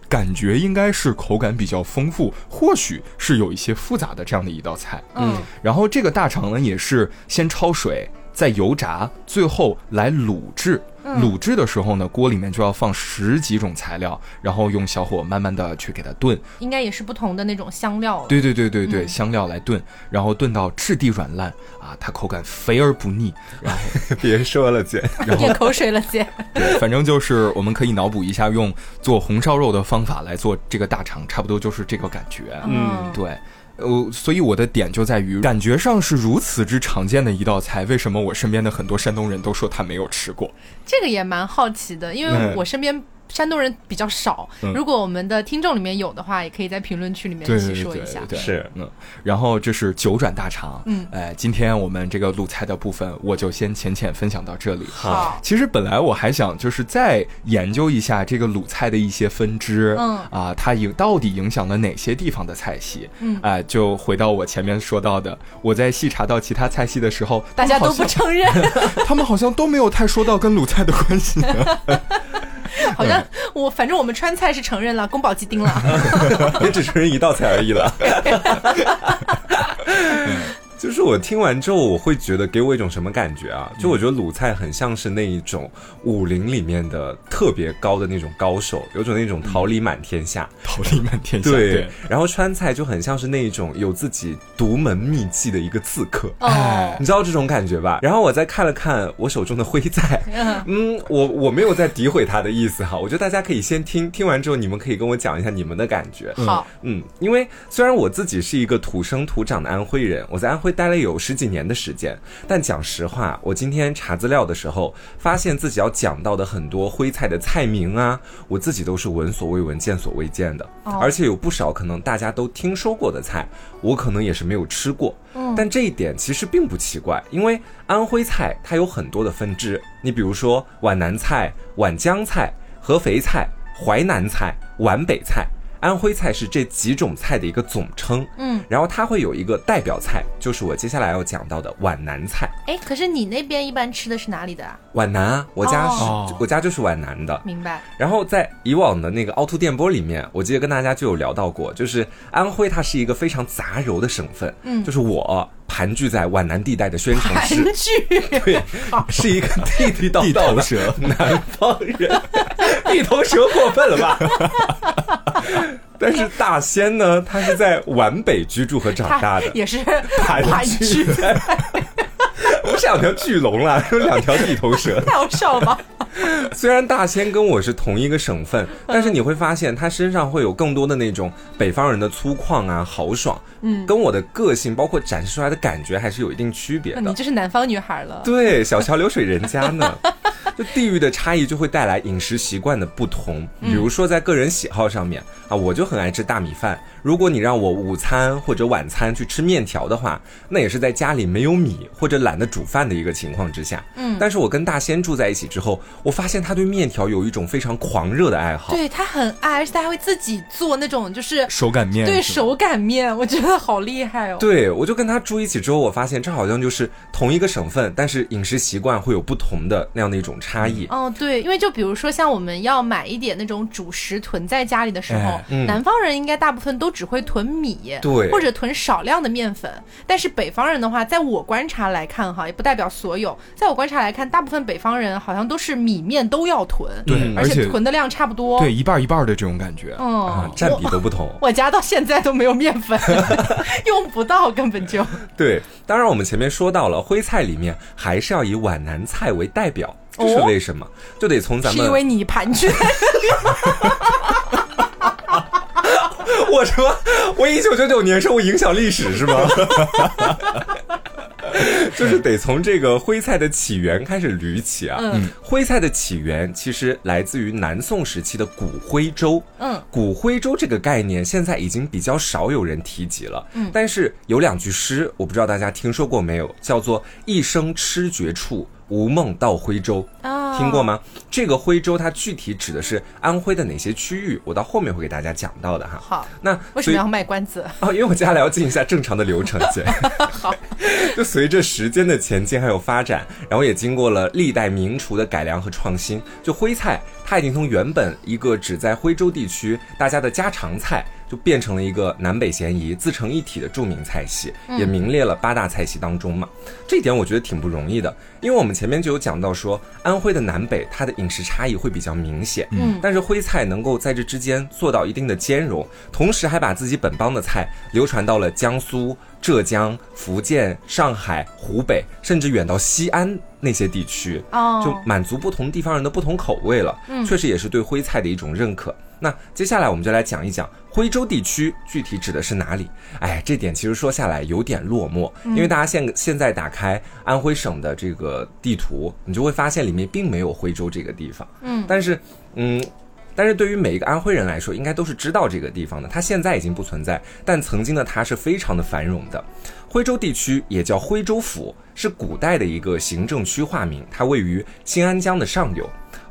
感觉应该是口感比较丰富，或许是有一些复杂的这样的一道菜。嗯，然后这个大肠呢，也是先焯水，再油炸，最后来卤制。卤制的时候呢，锅里面就要放十几种材料，然后用小火慢慢的去给它炖。应该也是不同的那种香料。对对对对对，香料来炖，然后炖到质地软烂啊，它口感肥而不腻。然后 *laughs* 别说了姐，咽 *laughs* 口水了姐。对，反正就是我们可以脑补一下，用做红烧肉的方法来做这个大肠，差不多就是这个感觉。嗯，对。呃，所以我的点就在于，感觉上是如此之常见的一道菜，为什么我身边的很多山东人都说他没有吃过？这个也蛮好奇的，因为我身边。山东人比较少，如果我们的听众里面有的话，也可以在评论区里面一起说一下。对是，嗯，然后这是九转大肠，嗯，哎，今天我们这个鲁菜的部分，我就先浅浅分享到这里。好，其实本来我还想就是再研究一下这个鲁菜的一些分支，嗯，啊，它影到底影响了哪些地方的菜系？嗯，哎，就回到我前面说到的，我在细查到其他菜系的时候，大家都不承认，*laughs* 他们好像都没有太说到跟鲁菜的关系。*laughs* *laughs* *laughs* 好像我反正我们川菜是承认了宫保鸡丁了，*laughs* 也只承认一道菜而已了。*laughs* 就是我听完之后，我会觉得给我一种什么感觉啊？就我觉得鲁菜很像是那一种武林里面的特别高的那种高手，有种那种桃李满天下，桃李满天下。对，然后川菜就很像是那一种有自己独门秘技的一个刺客，哦，你知道这种感觉吧？然后我再看了看我手中的徽菜，*laughs* 嗯，我我没有在诋毁他的意思哈，我觉得大家可以先听听完之后，你们可以跟我讲一下你们的感觉。好，嗯，因为虽然我自己是一个土生土长的安徽人，我在安徽。会待了有十几年的时间，但讲实话，我今天查资料的时候，发现自己要讲到的很多徽菜的菜名啊，我自己都是闻所未闻、见所未见的，而且有不少可能大家都听说过的菜，我可能也是没有吃过。嗯，但这一点其实并不奇怪，因为安徽菜它有很多的分支，你比如说皖南菜、皖江菜、合肥菜、淮南菜、皖北菜。安徽菜是这几种菜的一个总称。嗯，然后它会有一个代表菜，就是我接下来要讲到的皖南菜。哎，可是你那边一般吃的是哪里的啊？皖南啊，我家是，我家就是皖南的。明白。然后在以往的那个凹凸电波里面，我记得跟大家就有聊到过，就是安徽它是一个非常杂糅的省份。嗯，就是我。盘踞在皖南地带的宣城市，盘踞对，是一个地地道道南方人，地头蛇过分了吧？但是大仙呢，*laughs* 他是在皖北居住和长大的，也是盘踞在，不是两条巨龙了，是 *laughs* 两条地头蛇，太好笑了吧？*laughs* 虽然大仙跟我是同一个省份，但是你会发现他身上会有更多的那种北方人的粗犷啊、豪爽，嗯，跟我的个性包括展示出来的感觉还是有一定区别的。你就是南方女孩了，对，小桥流水人家呢。*laughs* 就地域的差异就会带来饮食习惯的不同，比如说在个人喜好上面啊，我就很爱吃大米饭。如果你让我午餐或者晚餐去吃面条的话，那也是在家里没有米或者懒得煮饭的一个情况之下。嗯，但是我跟大仙住在一起之后，我发现他对面条有一种非常狂热的爱好。对他很爱，而且他还会自己做那种就是手擀面。对手擀面，我觉得好厉害哦。对，我就跟他住一起之后，我发现这好像就是同一个省份，但是饮食习惯会有不同的那样的一种差异。哦，对，因为就比如说像我们要买一点那种主食囤在家里的时候，南方人应该大部分都只会囤米，对，或者囤少量的面粉。但是北方人的话，在我观察来看哈，也不代表所有，在我观察来看，大部分北方人好像都是米面都要囤，对，而且囤的量差不多，对，一半一半的这种感觉，嗯，占比都不同。我家到现在都没有面粉，*laughs* 用不到，根本就。对，当然我们前面说到了徽菜里面还是要以皖南菜为代表。这是为什么？就得从咱们是因为你盘踞。*laughs* *laughs* 我说，我一九九九年生，我影响历史是吗？*laughs* 就是得从这个徽菜的起源开始捋起啊。嗯，徽菜的起源其实来自于南宋时期的古徽州。嗯，古徽州这个概念现在已经比较少有人提及了。嗯，但是有两句诗，我不知道大家听说过没有，叫做“一生痴绝处”。吴梦到徽州，听过吗？这个徽州它具体指的是安徽的哪些区域？我到后面会给大家讲到的哈。好，那为什么要卖关子？*laughs* 哦，因为我接下来要进一下正常的流程。姐好，*laughs* 就随着时间的前进还有发展，然后也经过了历代名厨的改良和创新，就徽菜它已经从原本一个只在徽州地区大家的家常菜。就变成了一个南北咸宜、自成一体的著名菜系，也名列了八大菜系当中嘛。这一点我觉得挺不容易的，因为我们前面就有讲到说，安徽的南北它的饮食差异会比较明显，嗯，但是徽菜能够在这之间做到一定的兼容，同时还把自己本帮的菜流传到了江苏、浙江、福建、上海、湖北，甚至远到西安那些地区，哦，就满足不同地方人的不同口味了，嗯，确实也是对徽菜的一种认可。那接下来我们就来讲一讲徽州地区具体指的是哪里？哎，这点其实说下来有点落寞，因为大家现现在打开安徽省的这个地图，你就会发现里面并没有徽州这个地方。嗯，但是，嗯，但是对于每一个安徽人来说，应该都是知道这个地方的。它现在已经不存在，但曾经的它是非常的繁荣的。徽州地区也叫徽州府，是古代的一个行政区划名，它位于新安江的上游。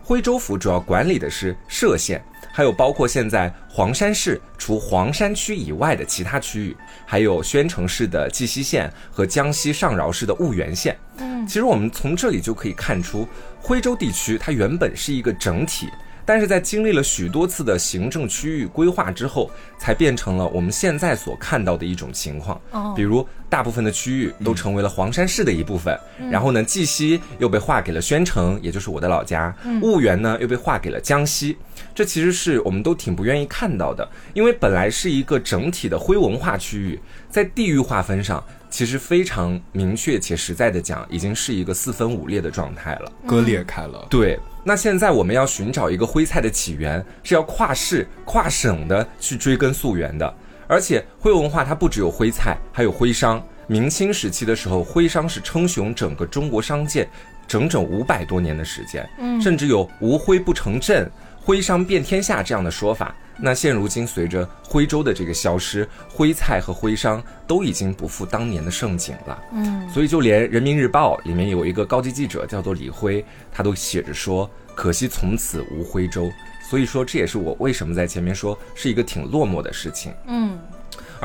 徽州府主要管理的是歙县。还有包括现在黄山市除黄山区以外的其他区域，还有宣城市的绩溪县和江西上饶市的婺源县。嗯，其实我们从这里就可以看出，徽州地区它原本是一个整体。但是在经历了许多次的行政区域规划之后，才变成了我们现在所看到的一种情况。哦，比如大部分的区域都成为了黄山市的一部分，然后呢，绩溪又被划给了宣城，也就是我的老家。婺源呢又被划给了江西。这其实是我们都挺不愿意看到的，因为本来是一个整体的徽文化区域，在地域划分上。其实非常明确且实在的讲，已经是一个四分五裂的状态了，割裂开了。对，那现在我们要寻找一个徽菜的起源，是要跨市、跨省的去追根溯源的。而且徽文化它不只有徽菜，还有徽商。明清时期的时候，徽商是称雄整个中国商界整整五百多年的时间，嗯，甚至有无徽不成镇、徽商遍天下这样的说法。那现如今，随着徽州的这个消失，徽菜和徽商都已经不复当年的盛景了。嗯，所以就连《人民日报》里面有一个高级记者叫做李辉，他都写着说：“可惜从此无徽州。”所以说这也是我为什么在前面说是一个挺落寞的事情。嗯。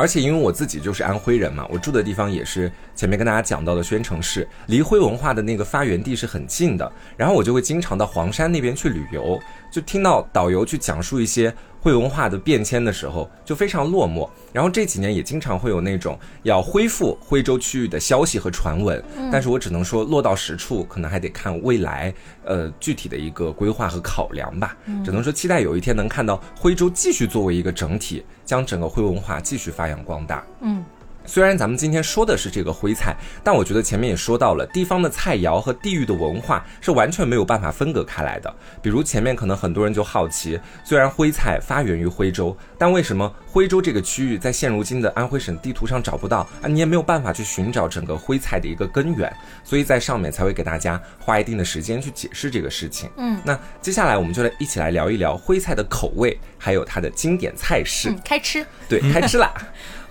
而且因为我自己就是安徽人嘛，我住的地方也是前面跟大家讲到的宣城市，离徽文化的那个发源地是很近的。然后我就会经常到黄山那边去旅游，就听到导游去讲述一些。徽文化的变迁的时候就非常落寞，然后这几年也经常会有那种要恢复徽州区域的消息和传闻，但是我只能说落到实处，可能还得看未来呃具体的一个规划和考量吧。只能说期待有一天能看到徽州继续作为一个整体，将整个徽文化继续发扬光大。嗯。虽然咱们今天说的是这个徽菜，但我觉得前面也说到了，地方的菜肴和地域的文化是完全没有办法分隔开来的。比如前面可能很多人就好奇，虽然徽菜发源于徽州，但为什么徽州这个区域在现如今的安徽省地图上找不到啊？你也没有办法去寻找整个徽菜的一个根源，所以在上面才会给大家花一定的时间去解释这个事情。嗯，那接下来我们就来一起来聊一聊徽菜的口味，还有它的经典菜式。开吃，对，开吃啦。*laughs*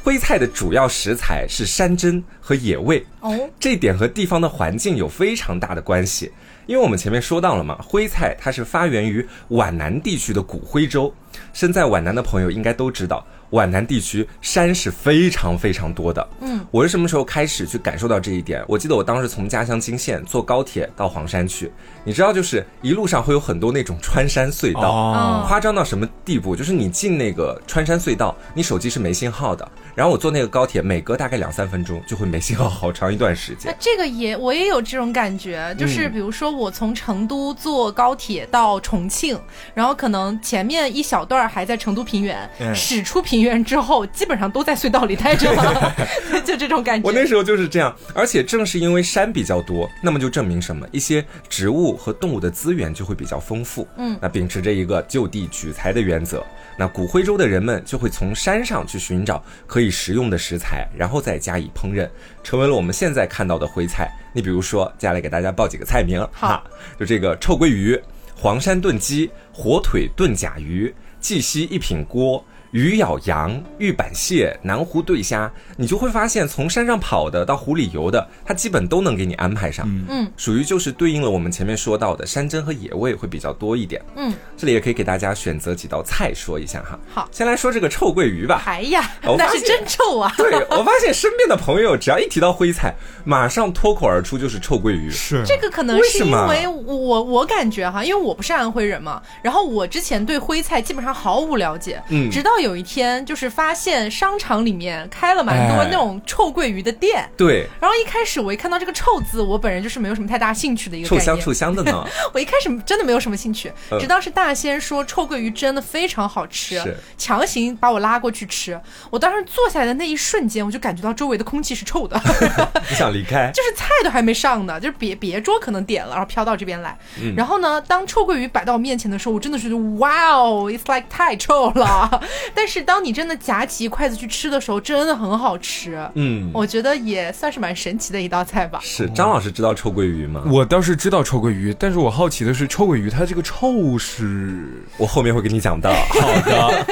徽菜的主要食材是山珍和野味，哦，这点和地方的环境有非常大的关系。因为我们前面说到了嘛，徽菜它是发源于皖南地区的古徽州，身在皖南的朋友应该都知道。皖南地区山是非常非常多的。嗯，我是什么时候开始去感受到这一点？我记得我当时从家乡金县坐高铁到黄山去，你知道，就是一路上会有很多那种穿山隧道，夸张到什么地步？就是你进那个穿山隧道，你手机是没信号的。然后我坐那个高铁，每隔大概两三分钟就会没信号，好长一段时间。这个也我也有这种感觉，就是比如说我从成都坐高铁到重庆，然后可能前面一小段还在成都平原，驶出平。原之后基本上都在隧道里待着了，*laughs* *laughs* 就这种感觉。我那时候就是这样，而且正是因为山比较多，那么就证明什么？一些植物和动物的资源就会比较丰富。嗯，那秉持着一个就地取材的原则，那古徽州的人们就会从山上去寻找可以食用的食材，然后再加以烹饪，成为了我们现在看到的徽菜。你比如说，接下来给大家报几个菜名。哈，就这个臭鳜鱼、黄山炖鸡、火腿炖甲鱼、绩溪一品锅。鱼咬羊、玉板蟹、南湖对虾，你就会发现，从山上跑的到湖里游的，它基本都能给你安排上。嗯，属于就是对应了我们前面说到的山珍和野味会比较多一点。嗯，这里也可以给大家选择几道菜说一下哈。好，先来说这个臭鳜鱼吧。哎呀，那是真臭啊！对我发现身边的朋友只要一提到徽菜，马上脱口而出就是臭鳜鱼。是这个可能是因为我我感觉哈，因为我不是安徽人嘛，然后我之前对徽菜基本上毫无了解。嗯，直到。有一天，就是发现商场里面开了蛮多那种臭鳜鱼的店。对。然后一开始我一看到这个“臭”字，我本人就是没有什么太大兴趣的一个。臭香臭香的呢。*laughs* 我一开始真的没有什么兴趣，直到是大仙说臭鳜鱼真的非常好吃，强行把我拉过去吃。我当时坐下来的那一瞬间，我就感觉到周围的空气是臭的。*laughs* 你想离开？*laughs* 就是菜都还没上呢，就是别别桌可能点了，然后飘到这边来。然后呢，当臭鳜鱼摆到我面前的时候，我真的觉得哇哦，it's like 太臭了。但是当你真的夹起一筷子去吃的时候，真的很好吃。嗯，我觉得也算是蛮神奇的一道菜吧。是张老师知道臭鳜鱼吗？我倒是知道臭鳜鱼，但是我好奇的是臭鳜鱼它这个臭是，我后面会给你讲到。好的。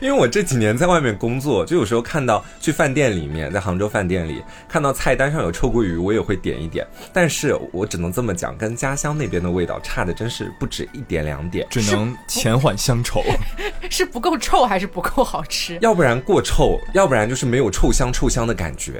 因为我这几年在外面工作，就有时候看到去饭店里面，在杭州饭店里看到菜单上有臭鳜鱼，我也会点一点。但是我只能这么讲，跟家乡那边的味道差的真是不止一点两点，只能前缓乡愁。*laughs* 是不够臭还是不够好吃？要不然过臭，要不然就是没有臭香臭香的感觉，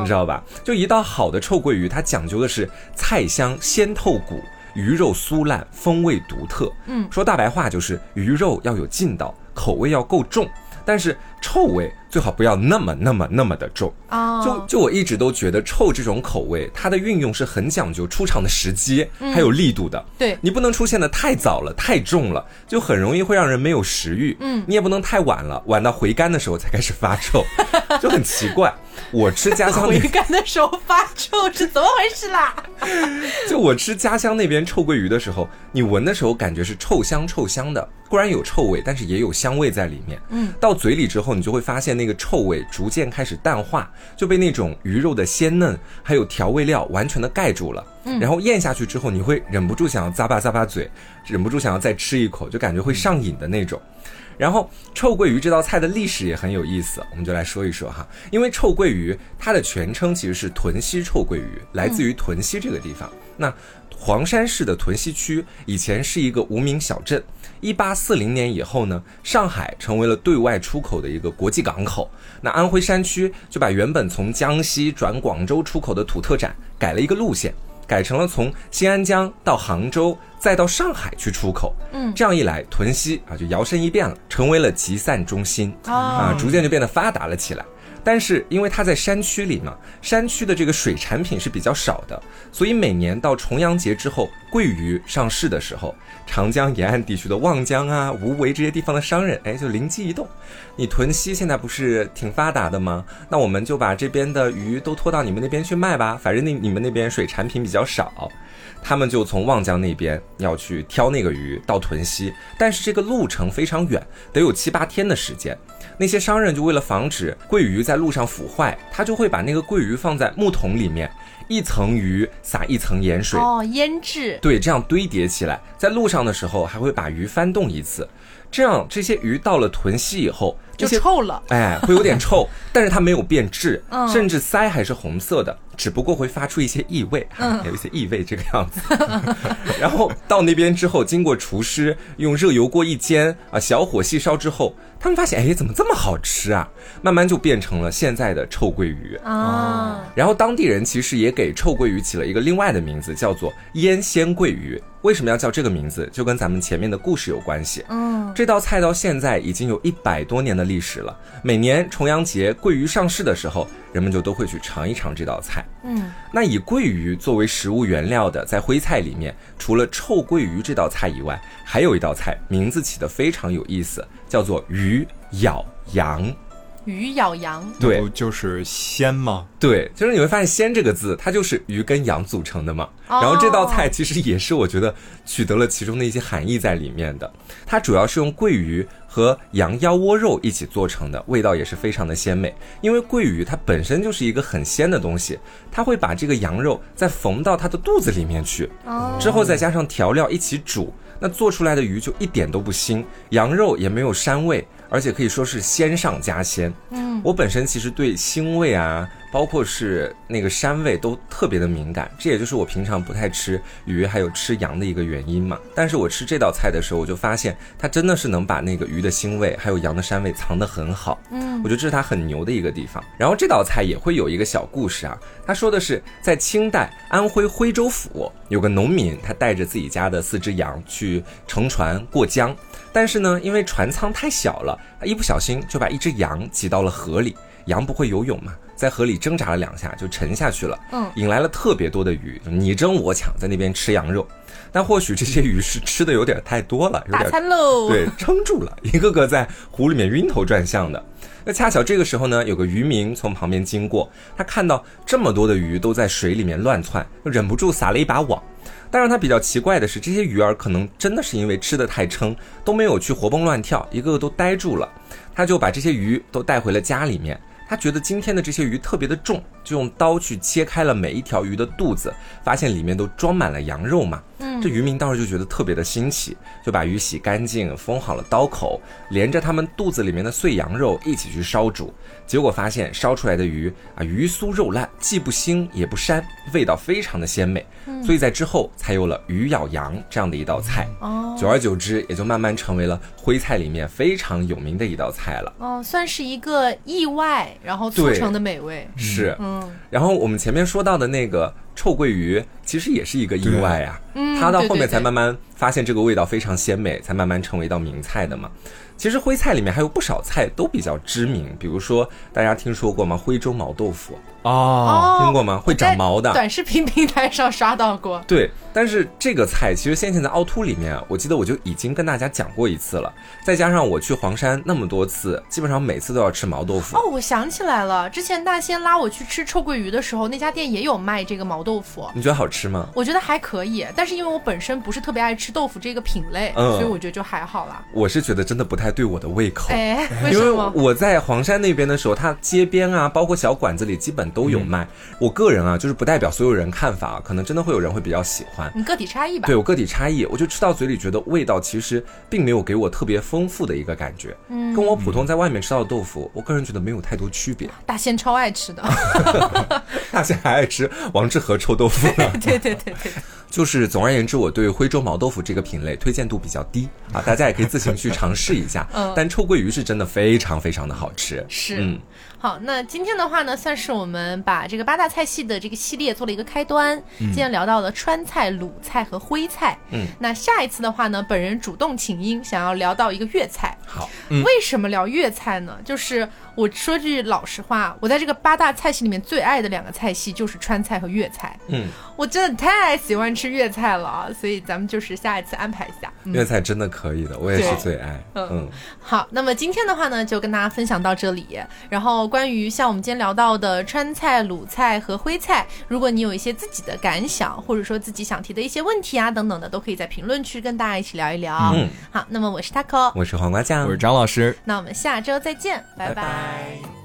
你知道吧？就一道好的臭鳜鱼，它讲究的是菜香鲜透骨，鱼肉酥烂，风味独特。嗯，说大白话就是鱼肉要有劲道。口味要够重，但是臭味最好不要那么那么那么的重啊！就就我一直都觉得臭这种口味，它的运用是很讲究出场的时机，还有力度的。对你不能出现的太早了，太重了，就很容易会让人没有食欲。嗯，你也不能太晚了，晚到回甘的时候才开始发臭，*laughs* 就很奇怪。我吃家乡回甘的时候发臭是怎么回事啦？*laughs* 就我吃家乡那边臭鳜鱼的时候，你闻的时候感觉是臭香臭香的。固然有臭味，但是也有香味在里面。嗯，到嘴里之后，你就会发现那个臭味逐渐开始淡化，就被那种鱼肉的鲜嫩还有调味料完全的盖住了。嗯，然后咽下去之后，你会忍不住想要咂巴咂巴嘴，忍不住想要再吃一口，就感觉会上瘾的那种。然后臭鳜鱼这道菜的历史也很有意思，我们就来说一说哈。因为臭鳜鱼它的全称其实是屯溪臭鳜鱼，来自于屯溪这个地方。那黄山市的屯溪区以前是一个无名小镇。一八四零年以后呢，上海成为了对外出口的一个国际港口。那安徽山区就把原本从江西转广州出口的土特产改了一个路线，改成了从新安江到杭州，再到上海去出口。嗯，这样一来，屯溪啊就摇身一变了，成为了集散中心啊，逐渐就变得发达了起来。但是因为它在山区里嘛，山区的这个水产品是比较少的，所以每年到重阳节之后，桂鱼上市的时候，长江沿岸地区的望江啊、无为这些地方的商人，哎，就灵机一动，你屯溪现在不是挺发达的吗？那我们就把这边的鱼都拖到你们那边去卖吧，反正那你们那边水产品比较少。他们就从望江那边要去挑那个鱼到屯溪，但是这个路程非常远，得有七八天的时间。那些商人就为了防止桂鱼在路上腐坏，他就会把那个桂鱼放在木桶里面，一层鱼撒一层盐水，哦，腌制。对，这样堆叠起来，在路上的时候还会把鱼翻动一次，这样这些鱼到了屯溪以后。就臭了，*laughs* 哎，会有点臭，*laughs* 但是它没有变质，甚至鳃还是红色的，只不过会发出一些异味，有一些异味这个样子。*laughs* 然后到那边之后，经过厨师用热油锅一煎啊，小火细烧之后，他们发现，哎，怎么这么好吃啊？慢慢就变成了现在的臭鳜鱼啊。然后当地人其实也给臭鳜鱼起了一个另外的名字，叫做腌鲜鳜鱼。为什么要叫这个名字？就跟咱们前面的故事有关系。嗯，这道菜到现在已经有一百多年的历史了。每年重阳节鳜鱼上市的时候，人们就都会去尝一尝这道菜。嗯，那以桂鱼作为食物原料的，在徽菜里面，除了臭鳜鱼这道菜以外，还有一道菜，名字起得非常有意思，叫做鱼咬羊。鱼咬羊，对，就是鲜吗？对，就是你会发现“鲜”这个字，它就是鱼跟羊组成的嘛。然后这道菜其实也是我觉得取得了其中的一些含义在里面的。它主要是用桂鱼和羊腰窝肉一起做成的，味道也是非常的鲜美。因为桂鱼它本身就是一个很鲜的东西，它会把这个羊肉再缝到它的肚子里面去，之后再加上调料一起煮，那做出来的鱼就一点都不腥，羊肉也没有膻味。而且可以说是鲜上加鲜。嗯，我本身其实对腥味啊，包括是那个膻味都特别的敏感，这也就是我平常不太吃鱼还有吃羊的一个原因嘛。但是我吃这道菜的时候，我就发现它真的是能把那个鱼的腥味还有羊的膻味藏得很好。嗯，我觉得这是它很牛的一个地方。然后这道菜也会有一个小故事啊，他说的是在清代安徽徽州府有个农民，他带着自己家的四只羊去乘船过江。但是呢，因为船舱太小了，他一不小心就把一只羊挤到了河里。羊不会游泳嘛，在河里挣扎了两下就沉下去了。嗯，引来了特别多的鱼，你争我抢，在那边吃羊肉。但或许这些鱼是吃的有点太多了，有点餐喽。对，撑住了，一个个在湖里面晕头转向的。恰巧这个时候呢，有个渔民从旁边经过，他看到这么多的鱼都在水里面乱窜，就忍不住撒了一把网。但让他比较奇怪的是，这些鱼儿可能真的是因为吃的太撑，都没有去活蹦乱跳，一个个都呆住了。他就把这些鱼都带回了家里面。他觉得今天的这些鱼特别的重，就用刀去切开了每一条鱼的肚子，发现里面都装满了羊肉嘛。嗯，这渔民当时就觉得特别的新奇，就把鱼洗干净，封好了刀口，连着他们肚子里面的碎羊肉一起去烧煮。结果发现烧出来的鱼啊，鱼酥肉烂，既不腥也不膻，味道非常的鲜美。所以在之后才有了鱼咬羊这样的一道菜。哦，久而久之，也就慢慢成为了徽菜里面非常有名的一道菜了。哦，算是一个意外。然后促成的美味是，嗯，然后我们前面说到的那个臭鳜鱼，其实也是一个意外呀，嗯，它到后面才慢慢发现这个味道非常鲜美，才慢慢成为一道名菜的嘛。其实徽菜里面还有不少菜都比较知名，比如说大家听说过吗？徽州毛豆腐哦，听过吗？会长毛的，短视频平台上刷到过。*laughs* 对，但是这个菜其实先前在凹凸里面，我记得我就已经跟大家讲过一次了。再加上我去黄山那么多次，基本上每次都要吃毛豆腐。哦，我想起来了，之前大仙拉我去吃臭鳜鱼的时候，那家店也有卖这个毛豆腐。你觉得好吃吗？我觉得还可以，但是因为我本身不是特别爱吃豆腐这个品类，所以我觉得就还好啦。我是觉得真的不太对我的胃口。哎，*laughs* 因为我在黄山那边的时候，它街边啊，包括小馆子里，基本都有卖。我个人啊，就是不代表所有人看法，可能真的会有人会比较喜欢。你个体差异吧？对我个体差异，我就吃到嘴里觉得味道其实并没有给我特别丰富的一个感觉。嗯，跟我普通在外面吃到的豆腐，我个人觉得没有太多区别。大仙超爱吃的，*laughs* 大仙还爱吃王致和臭豆腐呢。*laughs* 对对对对。就是总而言之，我对徽州毛豆腐这个品类推荐度比较低 *laughs* 啊，大家也可以自行去尝试一下。*laughs* 嗯，但臭鳜鱼是真的非常非常的好吃。是，嗯。好，那今天的话呢，算是我们把这个八大菜系的这个系列做了一个开端。今天聊到了川菜、鲁菜和徽菜。嗯，那下一次的话呢，本人主动请缨，想要聊到一个粤菜。好，为什么聊粤菜呢？就是我说句老实话，我在这个八大菜系里面最爱的两个菜系就是川菜和粤菜。嗯，我真的太喜欢吃粤菜了，所以咱们就是下一次安排一下。粤菜真的可以的，我也是最爱。嗯，好，那么今天的话呢，就跟大家分享到这里，然后。关于像我们今天聊到的川菜、鲁菜和徽菜，如果你有一些自己的感想，或者说自己想提的一些问题啊等等的，都可以在评论区跟大家一起聊一聊。嗯，好，那么我是 taco，我是黄瓜酱，我是张老师，那我们下周再见，拜拜。Bye.